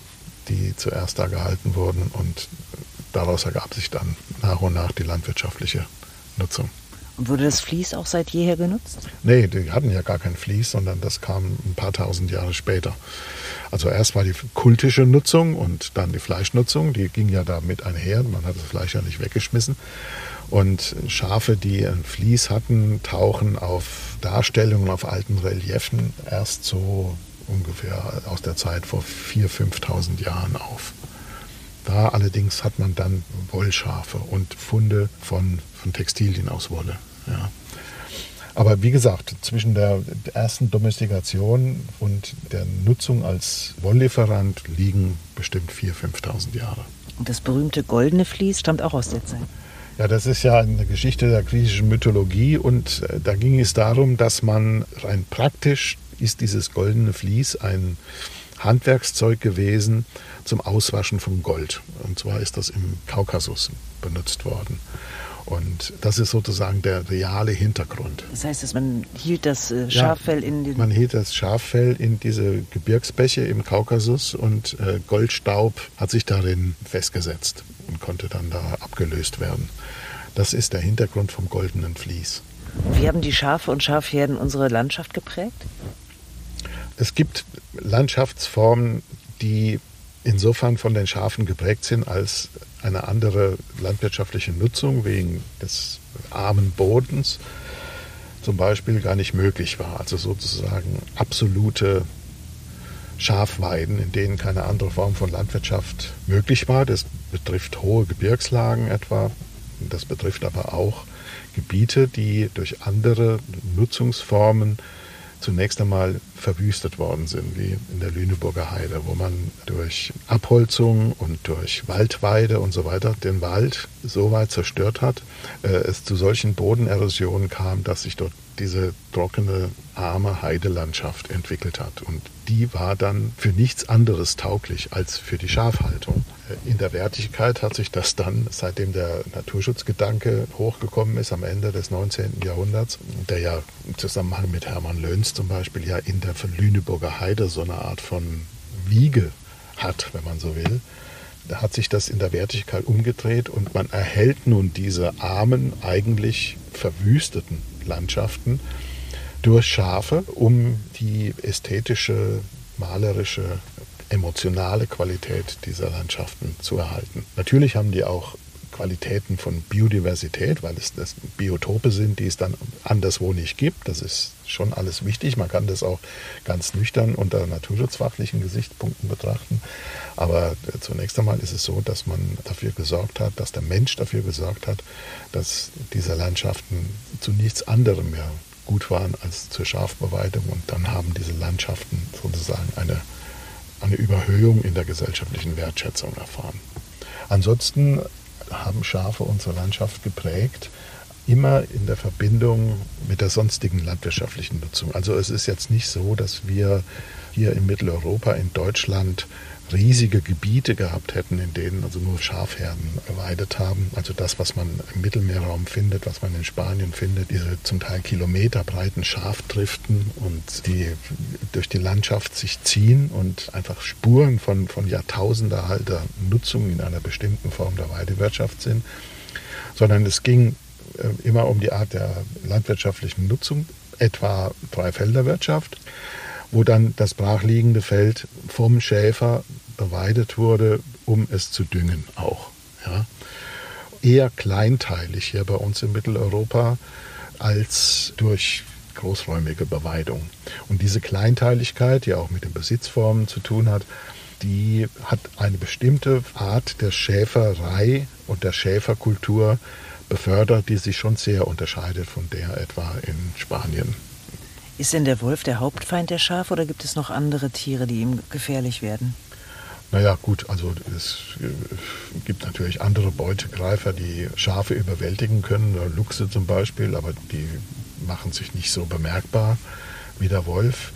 die zuerst da gehalten wurden und daraus ergab sich dann nach und nach die landwirtschaftliche Nutzung. Und wurde das Vlies auch seit jeher genutzt? Nee, die hatten ja gar kein Vlies, sondern das kam ein paar tausend Jahre später. Also erst war die kultische Nutzung und dann die Fleischnutzung, die ging ja da mit einher. Man hat das Fleisch ja nicht weggeschmissen. Und Schafe, die ein Vlies hatten, tauchen auf Darstellungen auf alten Reliefen erst so ungefähr aus der Zeit vor 4.000, 5.000 Jahren auf. Da allerdings hat man dann Wollschafe und Funde von, von Textilien aus Wolle. Ja. Aber wie gesagt, zwischen der ersten Domestikation und der Nutzung als Wolllieferant liegen bestimmt 4.000, 5.000 Jahre. Und das berühmte goldene Vlies stammt auch aus der Zeit. Ja, das ist ja eine Geschichte der griechischen Mythologie und äh, da ging es darum, dass man rein praktisch ist dieses goldene Vlies ein Handwerkszeug gewesen zum Auswaschen von Gold. Und zwar ist das im Kaukasus benutzt worden. Und das ist sozusagen der reale Hintergrund. Das heißt, dass man hielt das äh, Schaffell ja, in den. Man hielt das Schaffell in diese Gebirgsbäche im Kaukasus und äh, Goldstaub hat sich darin festgesetzt und konnte dann da abgelöst werden. Das ist der Hintergrund vom goldenen Vlies. Wie haben die Schafe und Schafherden unsere Landschaft geprägt? Es gibt Landschaftsformen, die insofern von den Schafen geprägt sind, als eine andere landwirtschaftliche Nutzung wegen des armen Bodens zum Beispiel gar nicht möglich war. Also sozusagen absolute Schafweiden, in denen keine andere Form von Landwirtschaft möglich war. Das betrifft hohe Gebirgslagen etwa. Das betrifft aber auch Gebiete, die durch andere Nutzungsformen zunächst einmal verwüstet worden sind, wie in der Lüneburger Heide, wo man durch Abholzung und durch Waldweide und so weiter den Wald so weit zerstört hat, äh, es zu solchen Bodenerosionen kam, dass sich dort diese trockene, arme Heidelandschaft entwickelt hat. Und die war dann für nichts anderes tauglich als für die Schafhaltung. In der Wertigkeit hat sich das dann, seitdem der Naturschutzgedanke hochgekommen ist, am Ende des 19. Jahrhunderts, der ja im Zusammenhang mit Hermann Löns zum Beispiel ja in der Lüneburger Heide so eine Art von Wiege hat, wenn man so will, da hat sich das in der Wertigkeit umgedreht und man erhält nun diese armen, eigentlich verwüsteten Landschaften durch Schafe, um die ästhetische, malerische, emotionale Qualität dieser Landschaften zu erhalten. Natürlich haben die auch Qualitäten von Biodiversität, weil es das Biotope sind, die es dann anderswo nicht gibt. Das ist schon alles wichtig. Man kann das auch ganz nüchtern unter naturschutzfachlichen Gesichtspunkten betrachten. Aber äh, zunächst einmal ist es so, dass man dafür gesorgt hat, dass der Mensch dafür gesorgt hat, dass diese Landschaften zu nichts anderem mehr gut waren als zur Schafbeweidung. Und dann haben diese Landschaften sozusagen eine, eine Überhöhung in der gesellschaftlichen Wertschätzung erfahren. Ansonsten haben Schafe unsere Landschaft geprägt, immer in der Verbindung mit der sonstigen landwirtschaftlichen Nutzung. Also es ist jetzt nicht so, dass wir hier in Mitteleuropa, in Deutschland, riesige Gebiete gehabt hätten, in denen also nur Schafherden geweidet haben. Also das, was man im Mittelmeerraum findet, was man in Spanien findet, diese zum Teil kilometerbreiten Schafdriften und die durch die Landschaft sich ziehen und einfach Spuren von, von Jahrtausender alter Nutzung in einer bestimmten Form der Weidewirtschaft sind, sondern es ging äh, immer um die Art der landwirtschaftlichen Nutzung, etwa Dreifelderwirtschaft wo dann das brachliegende Feld vom Schäfer beweidet wurde, um es zu düngen auch. Ja. Eher kleinteilig hier bei uns in Mitteleuropa als durch großräumige Beweidung. Und diese Kleinteiligkeit, die auch mit den Besitzformen zu tun hat, die hat eine bestimmte Art der Schäferei und der Schäferkultur befördert, die sich schon sehr unterscheidet von der etwa in Spanien ist denn der Wolf der Hauptfeind der Schafe oder gibt es noch andere Tiere, die ihm gefährlich werden? Naja, gut, also es äh, gibt natürlich andere Beutegreifer, die Schafe überwältigen können, Luchse zum Beispiel, aber die machen sich nicht so bemerkbar wie der Wolf.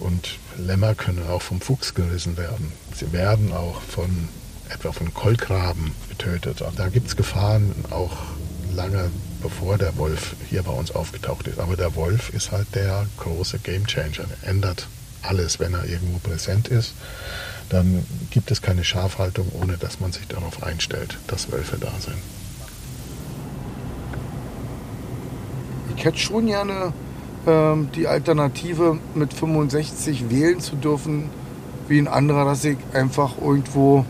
Und Lämmer können auch vom Fuchs gerissen werden. Sie werden auch von etwa von Kolkraben getötet. Da gibt es Gefahren auch lange bevor der Wolf hier bei uns aufgetaucht ist. Aber der Wolf ist halt der große Gamechanger. Er ändert alles, wenn er irgendwo präsent ist. Dann gibt es keine Schafhaltung, ohne dass man sich darauf einstellt, dass Wölfe da sind. Ich hätte schon gerne ähm, die Alternative, mit 65 wählen zu dürfen, wie ein anderer, dass ich einfach irgendwo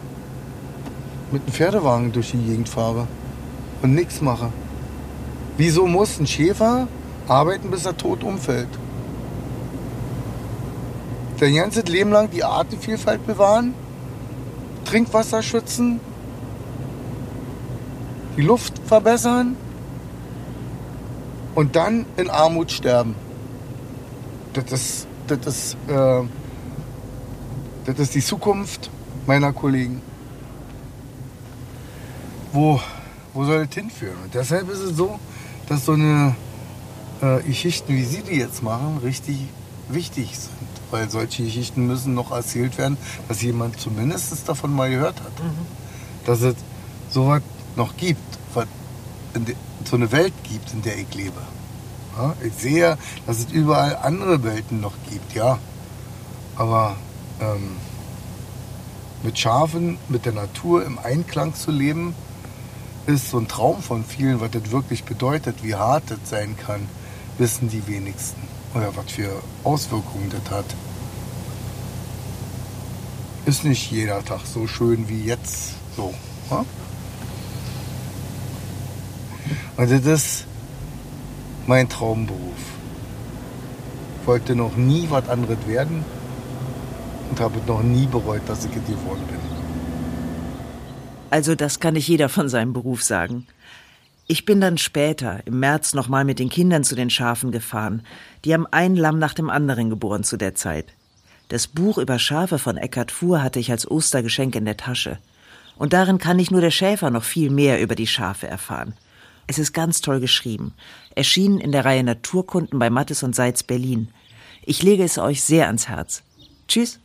mit einem Pferdewagen durch die Gegend fahre und nichts mache. Wieso muss ein Schäfer arbeiten, bis er tot umfällt? Sein ganzes Leben lang die Artenvielfalt bewahren, Trinkwasser schützen, die Luft verbessern und dann in Armut sterben. Das ist, das ist, äh, das ist die Zukunft meiner Kollegen. Wo, wo soll das hinführen? Und deshalb ist es so, dass so eine äh, Geschichten, wie Sie die jetzt machen, richtig wichtig sind. Weil solche Geschichten müssen noch erzählt werden, dass jemand zumindest davon mal gehört hat. Mhm. Dass es sowas noch gibt, was so eine Welt gibt, in der ich lebe. Ja, ich sehe, dass es überall andere Welten noch gibt, ja. Aber ähm, mit Schafen, mit der Natur im Einklang zu leben, ist so ein Traum von vielen, was das wirklich bedeutet, wie hart das sein kann, wissen die wenigsten. Oder was für Auswirkungen das hat. Ist nicht jeder Tag so schön wie jetzt so. Ja? Und das ist mein Traumberuf. Ich wollte noch nie was anderes werden. und habe noch nie bereut, dass ich geworden bin. Also das kann nicht jeder von seinem Beruf sagen. Ich bin dann später, im März, nochmal mit den Kindern zu den Schafen gefahren. Die haben ein Lamm nach dem anderen geboren zu der Zeit. Das Buch über Schafe von Eckhard Fuhr hatte ich als Ostergeschenk in der Tasche. Und darin kann nicht nur der Schäfer noch viel mehr über die Schafe erfahren. Es ist ganz toll geschrieben. Erschienen in der Reihe Naturkunden bei Mattes und Seitz Berlin. Ich lege es euch sehr ans Herz. Tschüss.